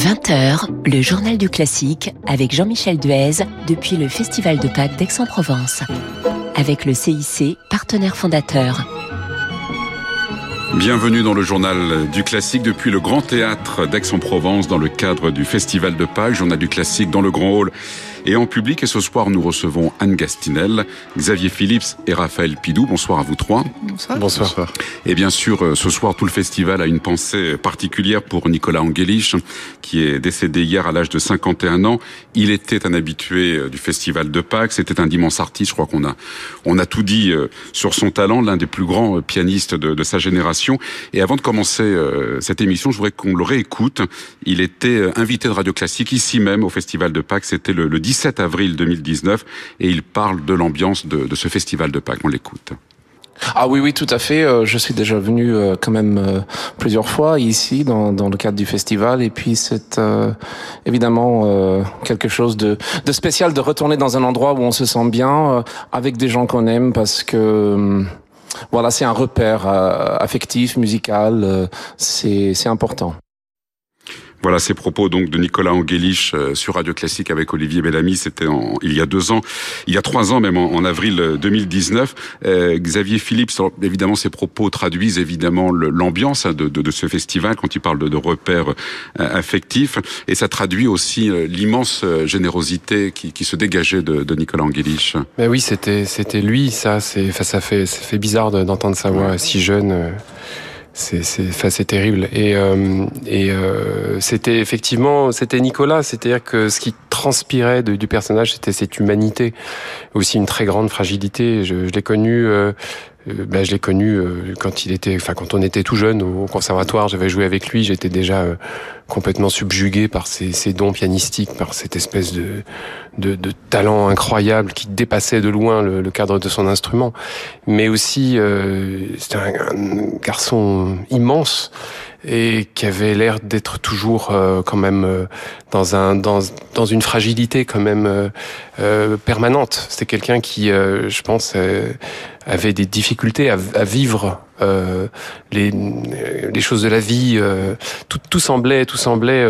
20h, le journal du classique avec Jean-Michel Duez depuis le Festival de Pâques d'Aix-en-Provence. Avec le CIC, partenaire fondateur. Bienvenue dans le journal du classique depuis le Grand Théâtre d'Aix-en-Provence dans le cadre du Festival de Pâques, journal du classique dans le Grand Hall et en public. Et ce soir, nous recevons Anne Gastinel, Xavier Phillips et Raphaël Pidou. Bonsoir à vous trois. Bonsoir. Bonsoir. Et bien sûr, euh, ce soir, tout le festival a une pensée particulière pour Nicolas Angelich, qui est décédé hier à l'âge de 51 ans. Il était un habitué euh, du Festival de Pâques. C'était un immense artiste. Je crois qu'on a, on a tout dit euh, sur son talent, l'un des plus grands pianistes de, de, sa génération. Et avant de commencer cette émission, je voudrais qu'on le réécoute. Il était invité de Radio Classique ici même au Festival de Pâques. C'était le, le 17 avril 2019 et il parle de l'ambiance de, ce festival de Pâques. On l'écoute. Ah oui, oui, tout à fait. Euh, je suis déjà venu euh, quand même euh, plusieurs fois ici dans, le cadre du festival et puis c'est évidemment quelque chose de spécial de retourner dans un endroit où on se sent bien avec des gens qu'on aime parce que voilà, c'est un repère affectif, musical, c'est important. Voilà ces propos donc de Nicolas Angelich euh, sur Radio Classique avec Olivier Bellamy. C'était il y a deux ans, il y a trois ans même en, avril 2019. Euh, Xavier Philippe, évidemment, ces propos traduisent évidemment l'ambiance hein, de, de, de, ce festival quand il parle de, de repères euh, affectifs, et ça traduit aussi euh, l'immense générosité qui, qui, se dégageait de, de Nicolas Angelich. Mais oui, c'était c'était lui. Ça, c'est ça fait ça fait bizarre d'entendre sa voix si jeune c'est c'est terrible. Et euh, et euh, c'était effectivement c'était Nicolas. C'est-à-dire que ce qui transpirait du personnage c'était cette humanité. Aussi une très grande fragilité. Je, je l'ai connu euh, ben, je l'ai connu euh, quand il était, enfin quand on était tout jeune au conservatoire, j'avais joué avec lui, j'étais déjà euh, complètement subjugué par ses, ses, dons pianistiques, par cette espèce de, de, de, talent incroyable qui dépassait de loin le, le cadre de son instrument. Mais aussi, euh, c'était un, un, garçon immense et qui avait l'air d'être toujours euh, quand même euh, dans un dans dans une fragilité quand même euh, permanente. C'était quelqu'un qui, je pense, avait des difficultés à, à vivre les les choses de la vie. tout, tout semblait tout semblait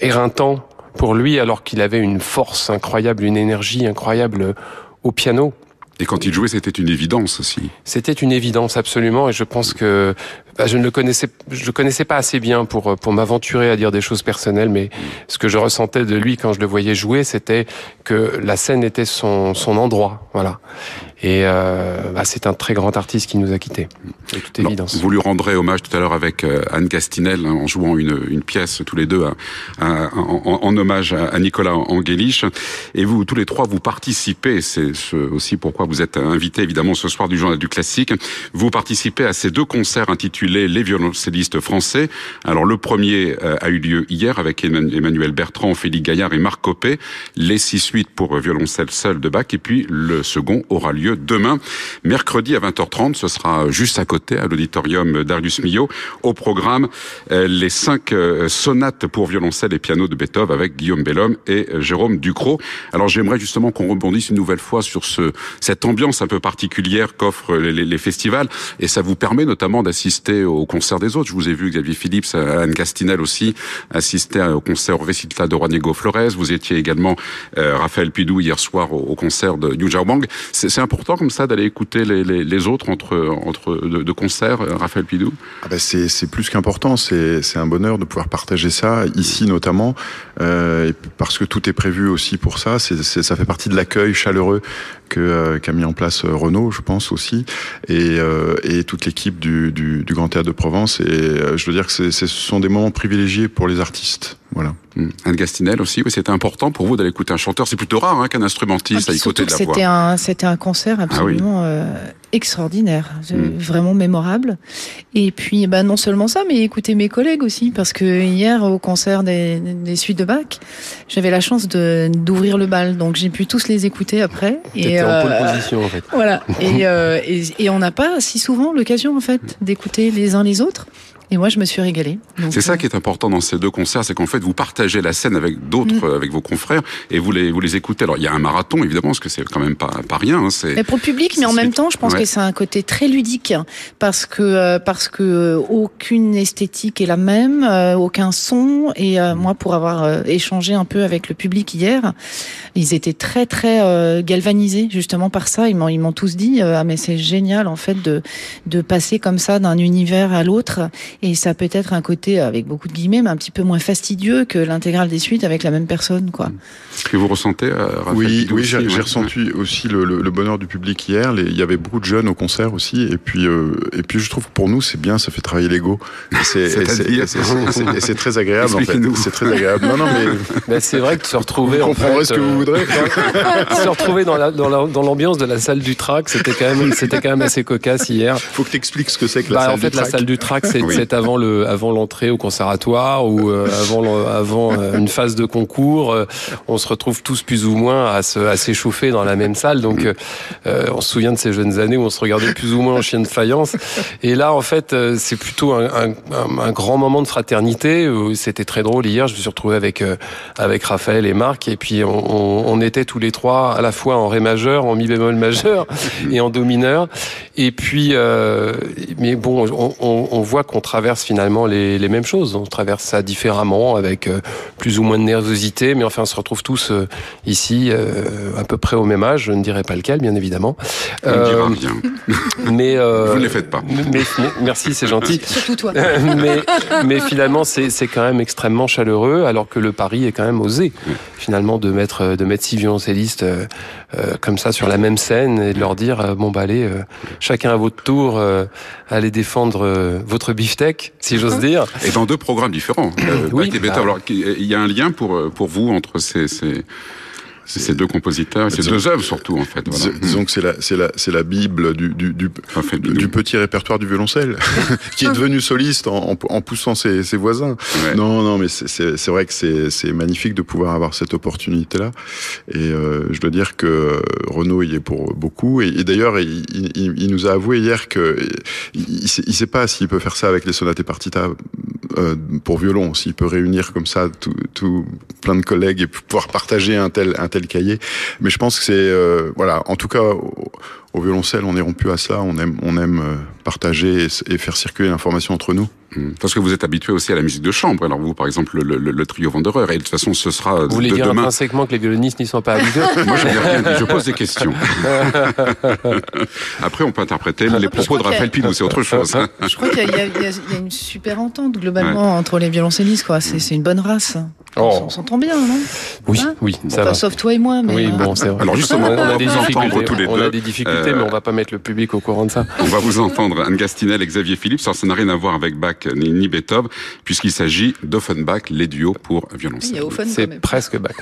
éreintant pour lui, alors qu'il avait une force incroyable, une énergie incroyable au piano. Et quand il jouait, c'était une évidence aussi. C'était une évidence absolument, et je pense que bah, je ne le connaissais, je le connaissais pas assez bien pour pour m'aventurer à dire des choses personnelles, mais ce que je ressentais de lui quand je le voyais jouer, c'était que la scène était son son endroit, voilà. Et euh, bah, c'est un très grand artiste qui nous a quittés, de toute évidence. Vous lui rendrez hommage tout à l'heure avec euh, Anne Castinel hein, en jouant une, une pièce tous les deux à, à, en, en, hommage à, Nicolas Angelich. Et vous, tous les trois, vous participez, c'est ce, aussi pourquoi vous êtes invités évidemment ce soir du Journal du Classique, vous participez à ces deux concerts intitulés Les violoncellistes français. Alors le premier euh, a eu lieu hier avec Emmanuel Bertrand, Félix Gaillard et Marc Copé, les six suites pour violoncelle seul de Bach, et puis le second aura lieu demain, mercredi à 20h30. Ce sera juste à côté, à l'auditorium Darius Milhaud. Au programme, euh, les cinq euh, sonates pour violoncelle et piano de Beethoven avec Guillaume Bellhomme et euh, Jérôme Ducrot. Alors j'aimerais justement qu'on rebondisse une nouvelle fois sur ce, cette ambiance un peu particulière qu'offrent les, les, les, festivals. Et ça vous permet notamment d'assister au concert des autres. Je vous ai vu, Xavier Phillips, Anne Gastinel aussi, assister au concert au récital de Juan Flores. Vous étiez également, euh, Raphaël Pidou, hier soir au, concert de Yu Bang. C'est important comme ça d'aller écouter les, autres entre, entre de, de concerts, euh, Raphaël Pidou? Ah ben C'est plus qu'important, c'est un bonheur de pouvoir partager ça, ici notamment, euh, parce que tout est prévu aussi pour ça, ça fait partie de l'accueil chaleureux qu'a euh, qu mis en place euh, Renault, je pense aussi, et, euh, et toute l'équipe du, du, du, Grand Théâtre de Provence, et je veux dire que ce sont des moments privilégiés pour les artistes. Voilà. Mmh. Anne Gastinel aussi, oui, c'était important pour vous d'aller écouter un chanteur. C'est plutôt rare hein, qu'un instrumentiste ah, à côté de la voix. Un, c'était un concert absolument ah, oui. euh, extraordinaire, mmh. vraiment mémorable. Et puis, bah, non seulement ça, mais écouter mes collègues aussi, parce que hier, au concert des, des suites de Bach, j'avais la chance de, d'ouvrir le bal, donc j'ai pu tous les écouter après. Et euh, en pole position, en fait. Voilà. et, euh, et, et, on n'a pas si souvent l'occasion, en fait, d'écouter les uns les autres. Et moi, je me suis régalée. C'est ça qui est important dans ces deux concerts, c'est qu'en fait, vous partagez la scène avec d'autres, mm. avec vos confrères, et vous les, vous les écoutez. Alors, il y a un marathon, évidemment, parce que c'est quand même pas, pas rien. Hein, mais pour le public, mais en même temps, je pense que c'est un côté très ludique, parce que, parce que aucune esthétique est la même, aucun son, et moi, pour avoir échangé un peu avec le public hier, ils étaient très, très galvanisés, justement, par ça. Ils m'ont, ils m'ont tous dit, ah, mais c'est génial, en fait, de, de passer comme ça d'un univers à l'autre et ça peut être un côté avec beaucoup de guillemets mais un petit peu moins fastidieux que l'intégrale des suites avec la même personne quoi. Ce que vous ressentez euh, Oui, oui, j'ai ressenti aussi le, le, bonheur du public hier. Les, il y avait beaucoup de jeunes au concert aussi et puis euh, et puis je trouve que pour nous c'est bien, ça fait travailler l'ego. C'est c'est très agréable en fait. C'est très agréable. Non non mais ben, c'est vrai que se retrouver vous comprendrez ce que vous euh, voudrez. se retrouver dans l'ambiance dans de la salle du track, c'était quand même c'était quand même assez cocasse hier. Faut que tu expliques ce que c'est que la bah, salle en fait, la salle du track, c'est avant le avant l'entrée au conservatoire ou euh, avant avant euh, une phase de concours. Euh, on se retrouve tous plus ou moins à se à s'échauffer dans la même salle. Donc, on se souvient de ces jeunes années où on se regardait plus ou moins en chien de faïence. Et là, en fait, c'est plutôt un, un, un, grand moment de fraternité. C'était très drôle hier. Je me suis retrouvé avec avec Raphaël et Marc, et puis on, on, était tous les trois à la fois en ré majeur, en mi bémol majeur et en do mineur. Et puis, euh, mais bon, on, on, on voit qu'on traverse finalement les, les, mêmes choses. On traverse ça différemment, avec euh, plus ou moins de nervosité, mais enfin, on se retrouve tous euh, ici, euh, à peu près au même âge. Je ne dirais pas lequel, bien évidemment. Euh, bien. Mais vous ne les faites pas. Mais, merci, c'est gentil. Surtout toi. mais, mais finalement, c'est quand même extrêmement chaleureux, alors que le pari est quand même osé, finalement, de mettre de mettre six violoncellistes comme ça sur la même scène et de leur dire bon bah allez chacun à votre tour euh, aller défendre euh, votre beefsteak, si j'ose dire. Et dans deux programmes différents. Euh, oui, bah Alors, il y a un lien pour pour vous entre ces, ces c'est ces deux compositeurs, ces deux œuvres surtout en fait. Voilà. Disons que c'est la, c'est la, c'est la bible du du, du, du petit répertoire du violoncelle, qui est devenu soliste en, en, poussant ses, ses voisins. Non, non, mais c'est, c'est vrai que c'est, c'est magnifique de pouvoir avoir cette opportunité-là. Et euh, je dois dire que Renaud y est pour beaucoup. Et, d'ailleurs, il, il, il, nous a avoué hier que il, il sait pas s'il peut faire ça avec les sonates et partitas euh, pour violon, s'il peut réunir comme ça tout, tout plein de collègues et pouvoir partager un tel un tel cahier. Mais je pense que c'est euh, voilà, en tout cas au, violoncelle, on est rompu à ça. On aime on aime euh, partager et, faire circuler l'information entre nous. Mmh. Parce que vous êtes habitué aussi à la musique de chambre. Alors vous, par exemple, le, le, le trio Wanderer, et de toute façon, ce sera. Vous voulez dire demain... intrinsèquement que les violonistes n'y sont pas habitués Moi, je, rien dit, je pose des questions. Après, on peut interpréter les propos de Raphaël Pinou, c'est autre chose. Je crois qu'il y, y, a une super entente globalement ouais. entre les violoncellistes. Quoi. C'est, une bonne race. Oh. On s'entend bien, non? Oui, hein? oui, ça bon, va. Sauf toi et moi, mais. Oui, bon, c'est vrai. Alors justement, on, a des difficultés. Tous les on deux. a des difficultés, euh... mais on va pas mettre le public au courant de ça. On va vous entendre, Anne Gastinel et Xavier Philippe. Ça n'a rien à voir avec Bach ni, ni Beethoven, puisqu'il s'agit d'Offenbach, les duos pour violoncelle. C'est presque Bach.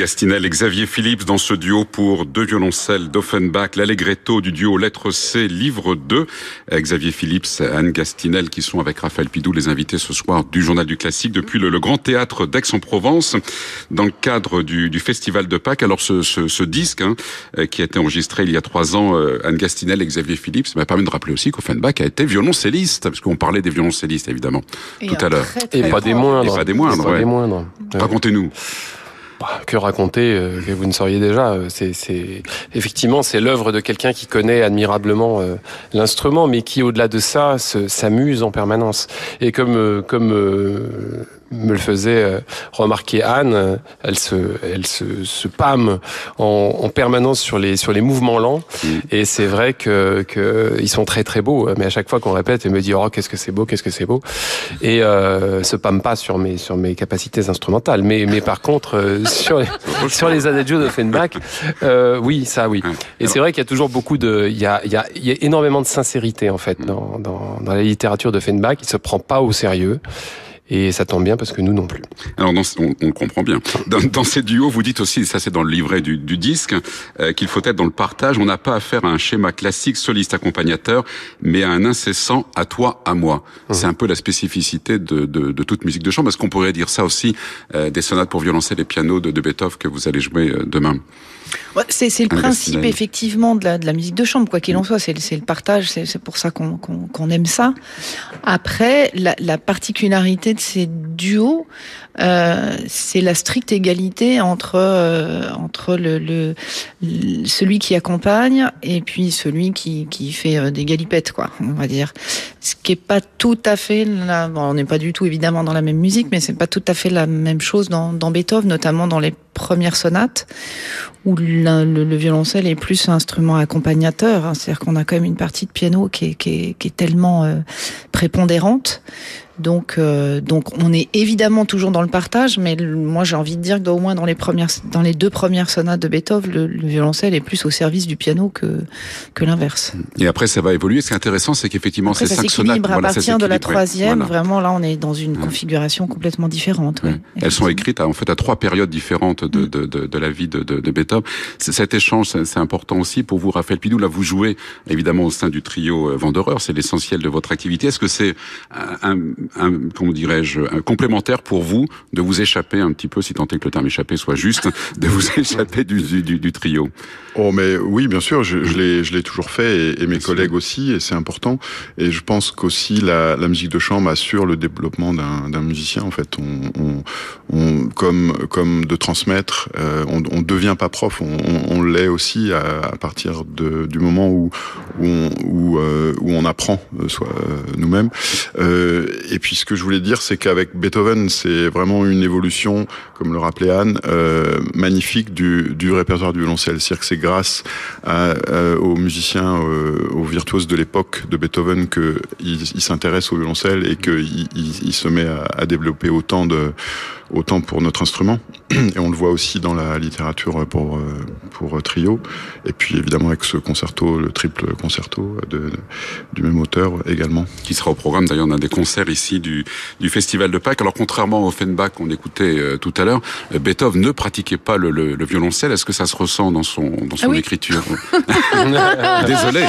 Gastinel et Xavier Philippe dans ce duo pour deux violoncelles d'Offenbach, l'allegretto du duo Lettre C, livre 2. Xavier Philippe, Anne Gastinel qui sont avec Raphaël Pidou, les invités ce soir du Journal du Classique depuis le, Grand Théâtre d'Aix-en-Provence dans le cadre du, Festival de Pâques. Alors ce, ce, disque hein, qui a été enregistré il y a trois ans, euh, Anne Gastinel et Xavier Philippe, ça m'a permis de rappeler aussi qu'Offenbach a été violoncelliste, parce qu'on parlait des violoncellistes évidemment tout à l'heure. Et, pas des moindres. Et pas des moindres. Pas des moindres. Racontez-nous. Que raconter euh, que vous ne sauriez déjà euh, C'est effectivement c'est l'œuvre de quelqu'un qui connaît admirablement euh, l'instrument, mais qui au-delà de ça s'amuse en permanence. Et comme comme me le faisait euh, remarquer Anne. Euh, elle se, elle se, se pâme en, en, permanence sur les sur les mouvements lents. Mm. Et c'est vrai que, que ils sont très très beaux. Mais à chaque fois qu'on répète, elle me dit oh qu'est-ce que c'est beau, qu'est-ce que c'est beau. Et euh, se pâme pas sur mes sur mes capacités instrumentales. Mais mais par contre euh, sur les, sur les adagios d'Offenbach, euh, oui ça oui. Et c'est vrai qu'il y a toujours beaucoup de il y a il y a, il y a énormément de sincérité en fait dans dans, dans la littérature d'Offenbach. Il se prend pas au sérieux. Et ça tombe bien parce que nous non plus. Alors on, on le comprend bien. Dans, dans, ces duos, vous dites aussi, ça c'est dans le livret du, du disque, euh, qu'il faut être dans le partage. On n'a pas affaire à un schéma classique soliste accompagnateur, mais à un incessant à toi, à moi. Mmh. C'est un peu la spécificité de, de, de toute musique de chambre. Est-ce qu'on pourrait dire ça aussi euh, des sonates pour violoncelle et piano de, de Beethoven que vous allez jouer euh, demain? Ouais, c'est le principe effectivement de la, de la, musique de chambre, quoi qu'il en soit. C'est le partage, c'est pour ça qu'on aime ça. Après, la, la, particularité de ces duos, euh, c'est la stricte égalité entre euh, entre le, le, celui qui accompagne et puis celui qui qui fait euh, des galipettes, quoi. On va dire. Ce qui est pas tout à fait. Bon, on n'est pas du tout évidemment dans la même musique, mais c'est pas tout à fait la même chose dans, dans Beethoven, notamment dans les premières sonates où le, le, violoncelle est plus un instrument accompagnateur. Hein. C'est-à-dire qu'on a quand même une partie de piano qui est tellement euh, prépondérante donc, euh, donc on est évidemment toujours dans le partage, mais moi j'ai envie de dire que au moins dans les premières, dans les deux premières sonates de Beethoven, le, violoncelle est plus au service du piano que que l'inverse. Et après ça va évoluer. Ce qui est intéressant, c'est qu'effectivement ces cinq sonates, à partir de la troisième, vraiment là on est dans une configuration complètement différente. Elles sont écrites à, en fait à trois périodes différentes de, mm. de, de, de la vie de, de, Beethoven. Cet échange, c'est important aussi pour vous, Raphaël Pidou. Là, vous jouez évidemment au sein du trio euh, Vendoreur, c'est l'essentiel de votre activité. Est-ce que c'est un, un, comment dirais-je, un complémentaire pour vous de vous échapper un petit peu, si tant est que le terme échapper soit juste, de vous échapper du, du, du trio. Oh, mais oui, bien sûr, je, je l'ai, je l'ai toujours fait et, mes collègues aussi, et c'est important. Et je pense qu'aussi la, la musique de chambre assure le développement d'un, d'un musicien. En fait, on, on, on, comme comme de transmettre, euh, on, on devient pas prof, on, on, l'est aussi à, à, partir de, du moment où où on, où, euh, où on apprend, euh, soit nous-mêmes. Et puis ce que je voulais dire, c'est qu'avec Beethoven, c'est vraiment une évolution, comme le rappelait Anne, magnifique du, du répertoire du violoncelle. C'est-à-dire que c'est grâce à, aux musiciens, aux virtuoses de l'époque de Beethoven que il, il s'intéresse au violoncelle et qu'il il, il se met à, à développer autant de autant pour notre instrument, et on le voit aussi dans la littérature pour, euh, pour trio, et puis évidemment avec ce concerto, le triple concerto de, du même auteur également. Qui sera au programme. D'ailleurs d'un des concerts ici du, du Festival de Pâques. Alors contrairement au Offenbach qu'on écoutait euh, tout à l'heure, euh, Beethoven ne pratiquait pas le, le, le violoncelle. Est-ce que ça se ressent dans son, dans son ah écriture? Désolé.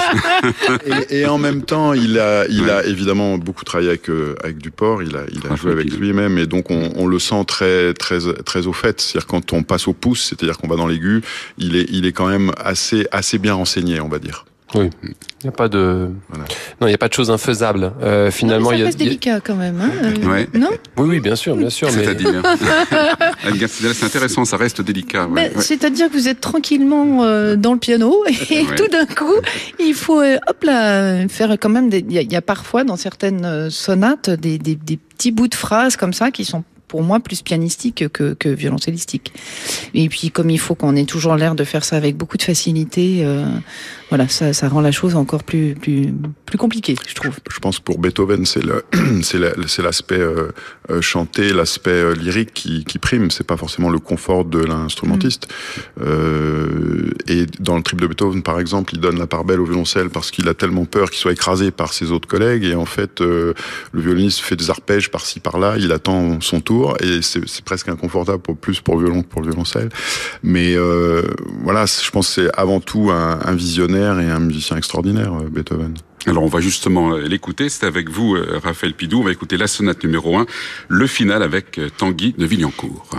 et, et, en même temps, il a, il a évidemment beaucoup travaillé avec, avec Duport, il a, il a joué avec lui-même, et donc on, on le sent très très très au fait. C'est-à-dire quand on passe au pouce, c'est-à-dire qu'on va dans l'aigu, il est il est quand même assez assez bien renseigné, on va dire. Oui, il n'y a pas de non, il n'y a pas de choses infaisables. Euh, finalement, il y a délicat quand même. Hein ouais. Non? Oui, oui, bien sûr, bien sûr. Mais... C'est-à-dire, c'est intéressant, ça reste délicat. Ouais, C'est-à-dire que vous êtes tranquillement euh, dans le piano et tout d'un coup, il faut euh, hop là faire quand même. Il y, y, a parfois dans certaines sonates des, des, des petits bouts de phrases comme ça qui sont pour moi plus pianistique que, que violoncellistique. Et puis comme il faut qu'on ait toujours l'air de faire ça avec beaucoup de facilité, euh, voilà, ça, ça rend la chose encore plus plus plus compliquée, je trouve. Je pense pour Beethoven, c'est le c'est l'aspect euh, euh, chanté, l'aspect euh, lyrique qui, qui prime. C'est pas forcément le confort de l'instrumentiste. Mm. Et dans le trip de Beethoven, par exemple, il donne la part belle au violoncelle parce qu'il a tellement peur qu'il soit écrasé par ses autres collègues. Et en fait, le violoniste fait des arpèges par-ci par-là. Il attend son tour et c'est presque inconfortable plus pour le violon que pour le violoncelle. Mais voilà, je pense c'est avant tout un, un visionnaire et un musicien extraordinaire, Beethoven. Alors on va justement euh, l'écouter, c'est avec vous euh, Raphaël Pidou, on va écouter la sonate numéro 1, le final avec euh, Tanguy de Villancourt.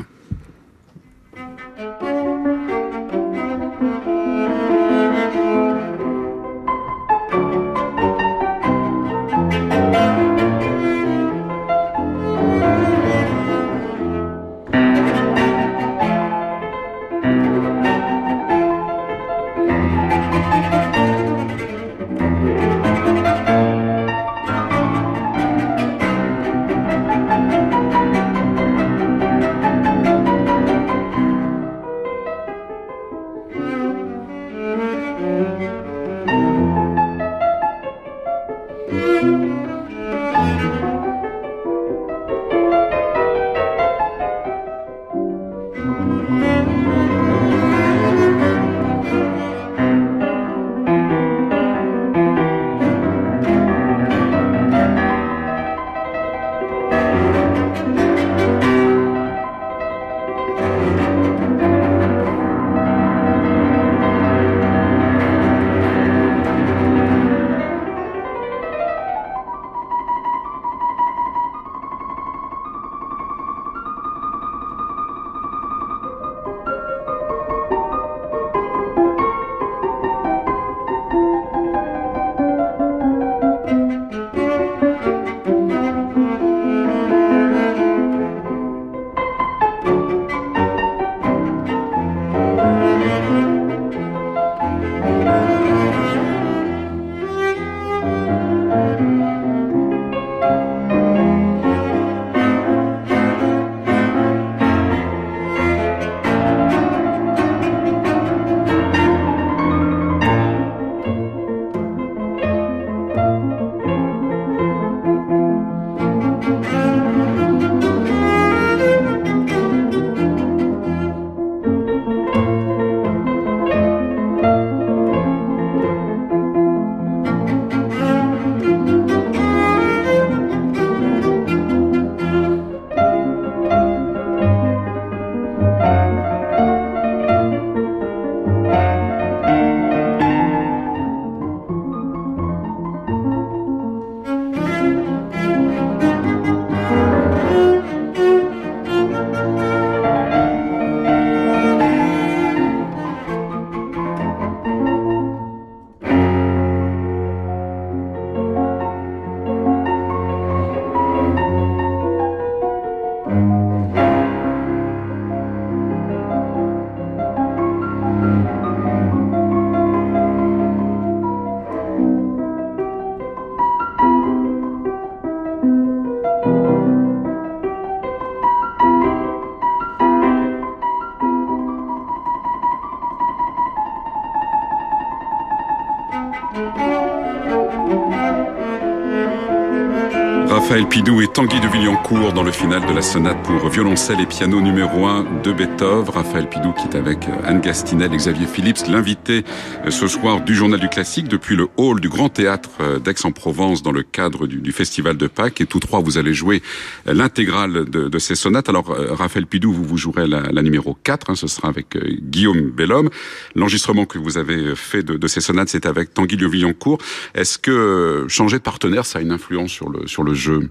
Raphaël Pidou et Tanguy de Villancourt dans le final de la sonate pour violoncelle et piano numéro 1 de Beethoven. Raphaël Pidou qui est avec euh, Anne Gastinel et Xavier Phillips, l'invité euh, ce soir du Journal du Classique depuis le hall du Grand Théâtre euh, d'Aix-en-Provence dans le cadre du, Festival de Pâques. Et tous trois, vous allez jouer l'intégrale de, ces sonates. Alors, Raphaël Pidou, vous, vous jouerez la, numéro 4, hein, ce sera avec Guillaume Bellhomme. L'enregistrement que vous avez fait de, ces sonates, c'est avec Tanguy de Villancourt. Est-ce que changer de partenaire, ça a une influence sur le, sur le jeu?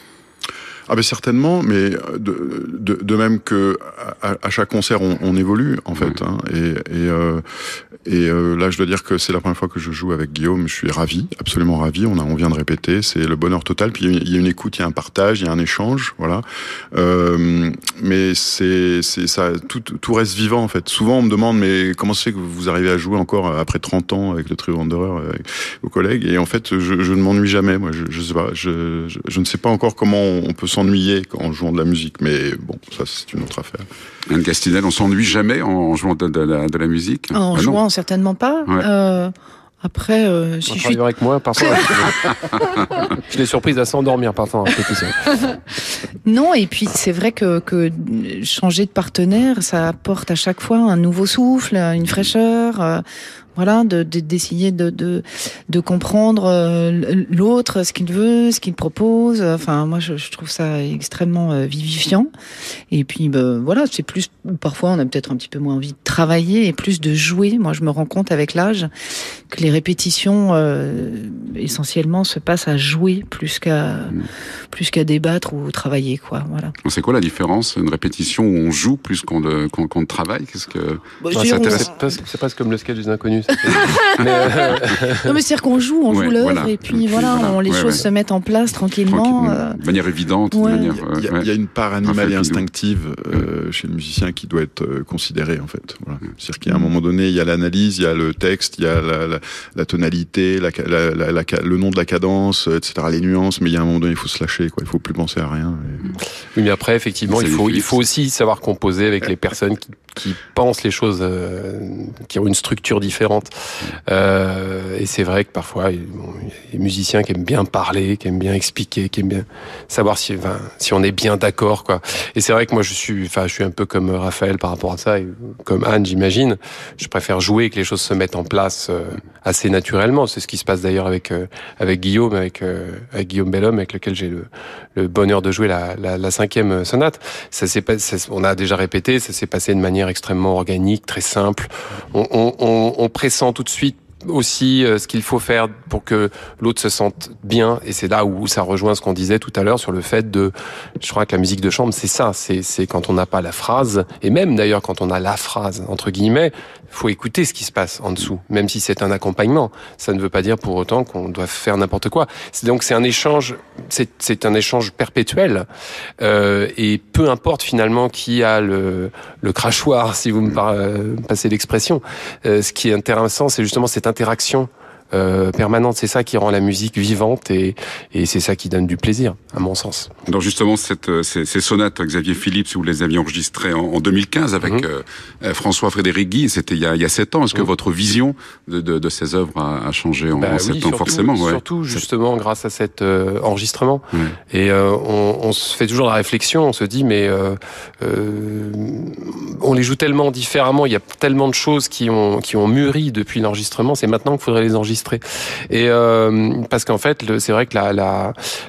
ah ben certainement, mais de, de, de même que à, chaque concert on, on évolue en fait. Hein, et et, euh, et euh, là je dois dire que c'est la première fois que je joue avec Guillaume. Je suis ravi, absolument ravi. On a on vient de répéter, c'est le bonheur total. Puis il y a une écoute, il y a un partage, il y a un échange, voilà. Euh, mais c'est c'est ça, tout tout reste vivant en fait. Souvent on me demande mais comment c'est que vous arrivez à jouer encore après 30 ans avec le trio Wanderer avec vos collègues? Et en fait je, je ne m'ennuie jamais. Moi je, je sais pas, je, je, je ne sais pas encore comment on peut s'en s'ennuyer en jouant de la musique, mais bon, ça c'est une autre affaire. Anne Castinel, on s'ennuie jamais en jouant de, la, musique? En ah jouant, certainement pas. Euh, Après, euh, je suis avec moi parfois. je l'ai surprise à s'endormir parfois. non, et puis c'est vrai que, que changer de partenaire, ça apporte à chaque fois un nouveau souffle, une fraîcheur. Voilà, de d'essayer de, de, de comprendre euh, l'autre, ce qu'il veut, ce qu'il propose. Enfin, moi, je, je trouve ça extrêmement euh, vivifiant. Et puis, ben, voilà, c'est plus parfois on a peut-être un petit peu moins envie de travailler et plus de jouer. Moi, je me rends compte avec l'âge que les répétitions euh, essentiellement se passent à jouer plus qu'à mm. plus qu'à débattre ou travailler, quoi. Voilà. C'est quoi la différence Une répétition où on joue plus qu'on qu'on travaille Qu'est-ce que bah, C'est pas comme le sketch des inconnus euh, non, mais c'est-à-dire qu'on joue, on joue l'œuvre, et puis voilà, on, les choses se mettent en place tranquillement. Euh. De manière évidente. Manière, il, y a, une part animale et instinctive euh, chez le musicien qui doit être considérée, en fait. Voilà. C'est-à-dire qu'à un moment donné, il y a l'analyse, il y a le texte, il y a la, la, la tonalité, la, le nom de la cadence, etc., les nuances, mais il y a un moment donné, il faut se lâcher, quoi. Il faut plus penser à rien. Oui, mais après, effectivement, il faut, il faut aussi savoir composer avec les personnes qui, qui pensent les choses, qui ont une structure différente euh, et c'est vrai que parfois, il y a des musiciens qui aiment bien parler, qui aiment bien expliquer, qui aiment bien savoir si, enfin, si on est bien d'accord, quoi. Et c'est vrai que moi, je suis, enfin, je suis un peu comme Raphaël par rapport à ça, comme Anne, j'imagine. Je préfère jouer que les choses se mettent en place euh, assez naturellement. C'est ce qui se passe d'ailleurs avec euh, avec Guillaume, avec, avec Guillaume Bellhomme, avec lequel j'ai le, bonheur de jouer la, la, la cinquième sonate. Ça s'est on a déjà répété, ça s'est passé de manière extrêmement organique, très simple. On, on, on, on pressent tout de suite aussi euh, ce qu'il faut faire pour que l'autre se sente bien. Et c'est là où ça rejoint ce qu'on disait tout à l'heure sur le fait de je crois que la musique de chambre c'est ça. C'est c'est quand on n'a pas la phrase. Et même d'ailleurs quand on a la phrase entre guillemets faut écouter ce qui se passe en dessous même si c'est un accompagnement. Ça ne veut pas dire pour autant qu'on doit faire n'importe quoi. Donc c'est un échange c'est un échange perpétuel euh, et peu importe finalement qui a le le crachoir si vous me euh, passez l'expression euh, ce qui est intéressant c'est justement cette interaction euh, permanente. C'est ça qui rend la musique vivante et, et c'est ça qui donne du plaisir, à mon sens. Donc justement, cette, euh, ces, ces, sonates, Xavier Philippe, vous les aviez enregistrées en, en 2015 avec mhm. euh, François Frédéric Guy, c'était il, il, y a sept ans. Est-ce que mhm. votre vision de, de, de, ces œuvres a, a changé en, bah, sept oui, ans, forcément? Ouais. Surtout justement grâce à cet enregistrement. Et on, on, se fait toujours la réflexion, on se dit mais on les joue tellement différemment, il y a tellement de choses qui ont, qui ont mûri depuis l'enregistrement, c'est maintenant qu'il faudrait les enregistrer et euh, parce qu'en fait, c'est vrai que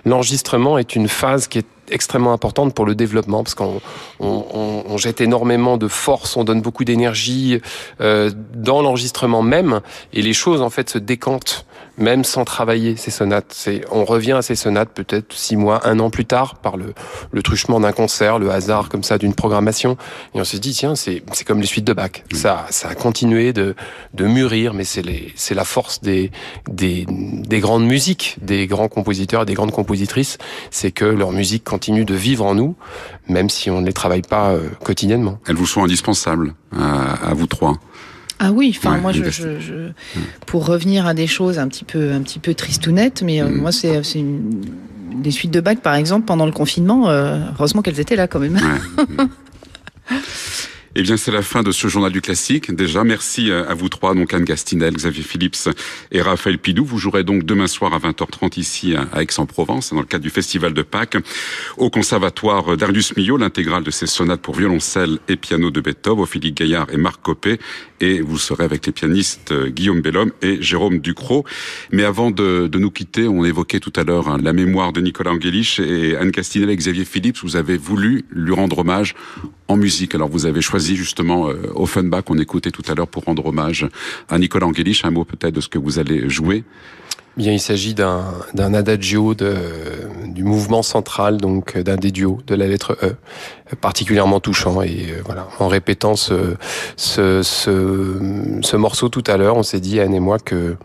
l'enregistrement est une phase qui est extrêmement importante pour le développement parce qu'on on, on, jette énormément de force, on donne beaucoup d'énergie euh, dans l'enregistrement même et les choses en fait se décantent même sans travailler ces sonates. C'est, on revient à ces sonates peut-être six mois, un an plus tard par le, le truchement d'un concert, le hasard comme ça d'une programmation et on se dit tiens c'est, c'est comme les suites de Bach. Mmh. Ça, ça a continué de, de mûrir mais c'est les, c'est la force des, des, des grandes musiques, des grands compositeurs, des grandes compositrices, c'est que leur musique continue de vivre en nous, même si on ne les travaille pas euh, quotidiennement. Elles vous sont indispensables à, à vous trois. Ah oui, enfin moi je, je, je, pour revenir à des choses un petit peu un petit peu tristounettes, mais euh, mm. moi c'est c'est des suites de bac par exemple pendant le confinement. Euh, heureusement qu'elles étaient là quand même. Ouais. Eh bien, c'est la fin de ce journal du classique. Déjà, merci à vous trois, donc Anne Gastinel, Xavier Phillips et Raphaël Pidou. Vous jouerez donc demain soir à 20h30 ici à Aix-en-Provence, dans le cadre du Festival de Pâques, au Conservatoire Darius Milhaud, l'intégrale de ses sonates pour violoncelle et piano de Beethoven, Philippe Gaillard et Marc Copé. Et vous serez avec les pianistes Guillaume Bellhomme et Jérôme Ducrot. Mais avant de, de nous quitter, on évoquait tout à l'heure hein, la mémoire de Nicolas Angelich et Anne Castinel et Xavier Phillips. Vous avez voulu lui rendre hommage en musique. Alors, vous avez choisi justement euh, Offenbach qu'on écoutait tout à l'heure pour rendre hommage à Nicolas Angelich. Un mot peut-être de ce que vous allez jouer. Bien, il s'agit d'un adagio du mouvement central, donc d'un des duos de la lettre E, particulièrement touchant. Et euh, voilà, en répétant ce, ce morceau tout à l'heure, on s'est dit Anne et moi que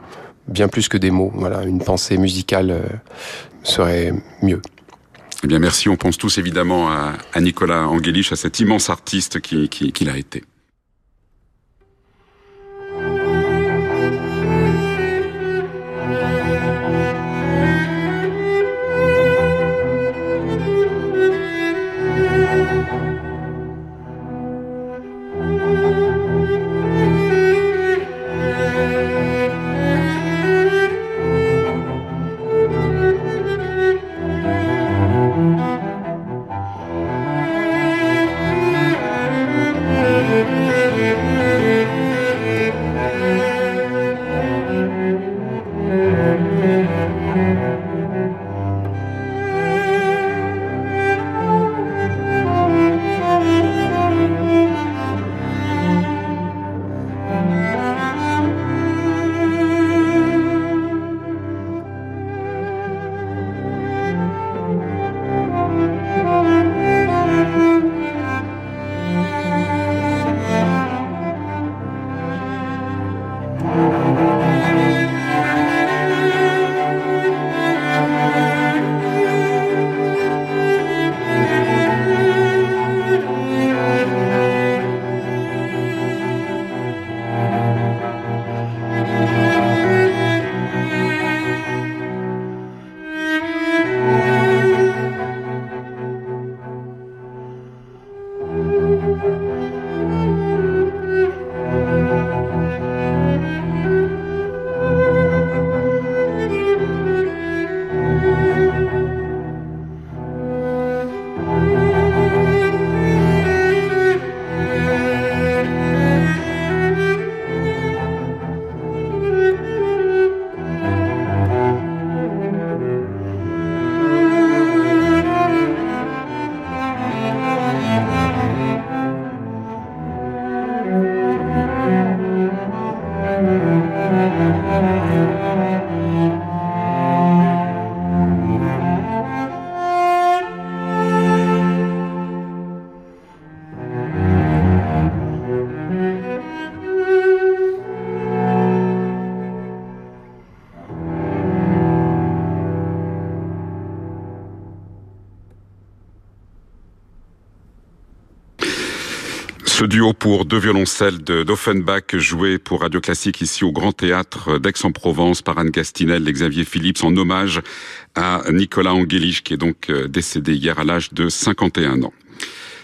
bien plus que des mots, voilà, une pensée musicale euh, serait mieux. Eh bien, merci. On pense tous évidemment à, Nicolas Angelich, à cet immense artiste qu'il qui, qui a été. Duo pour deux violoncelles d'Offenbach joué pour Radio Classique ici au Grand Théâtre d'Aix-en-Provence par Anne Gastinel et Xavier Phillips en hommage à Nicolas Angelich qui est donc euh, décédé hier à l'âge de 51 ans.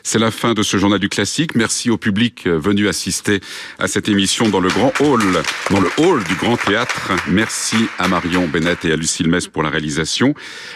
C'est la fin de ce journal du classique. Merci au public euh, venu assister à cette émission dans le grand hall, dans le hall du grand théâtre. Merci à Marion Bennett et à Lucille Metz pour la réalisation.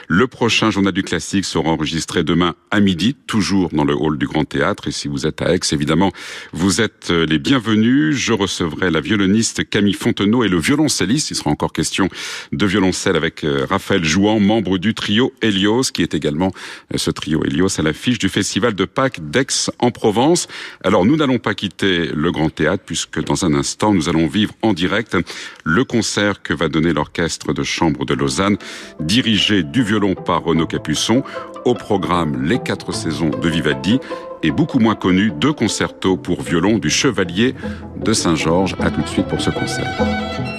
Le prochain journal du classique sera enregistré demain à midi, toujours dans le hall du grand théâtre. Et si vous êtes à Aix, évidemment, vous êtes euh, les bienvenus. Je recevrai la violoniste Camille Fontenot et le violoncelliste. Il sera encore question de violoncelle avec euh, Raphaël Jouan, membre du trio Helios, qui est également ce trio Helios à l'affiche du festival de Pâques d'Aix en Provence. Alors nous n'allons pas quitter le Grand Théâtre puisque dans un instant nous allons vivre en direct le concert que va donner l'orchestre de chambre de Lausanne, dirigé du violon par Renaud Capuçon, au programme Les quatre saisons de Vivaldi et beaucoup moins connu deux concertos pour violon du Chevalier de Saint-Georges. À tout de suite pour ce concert.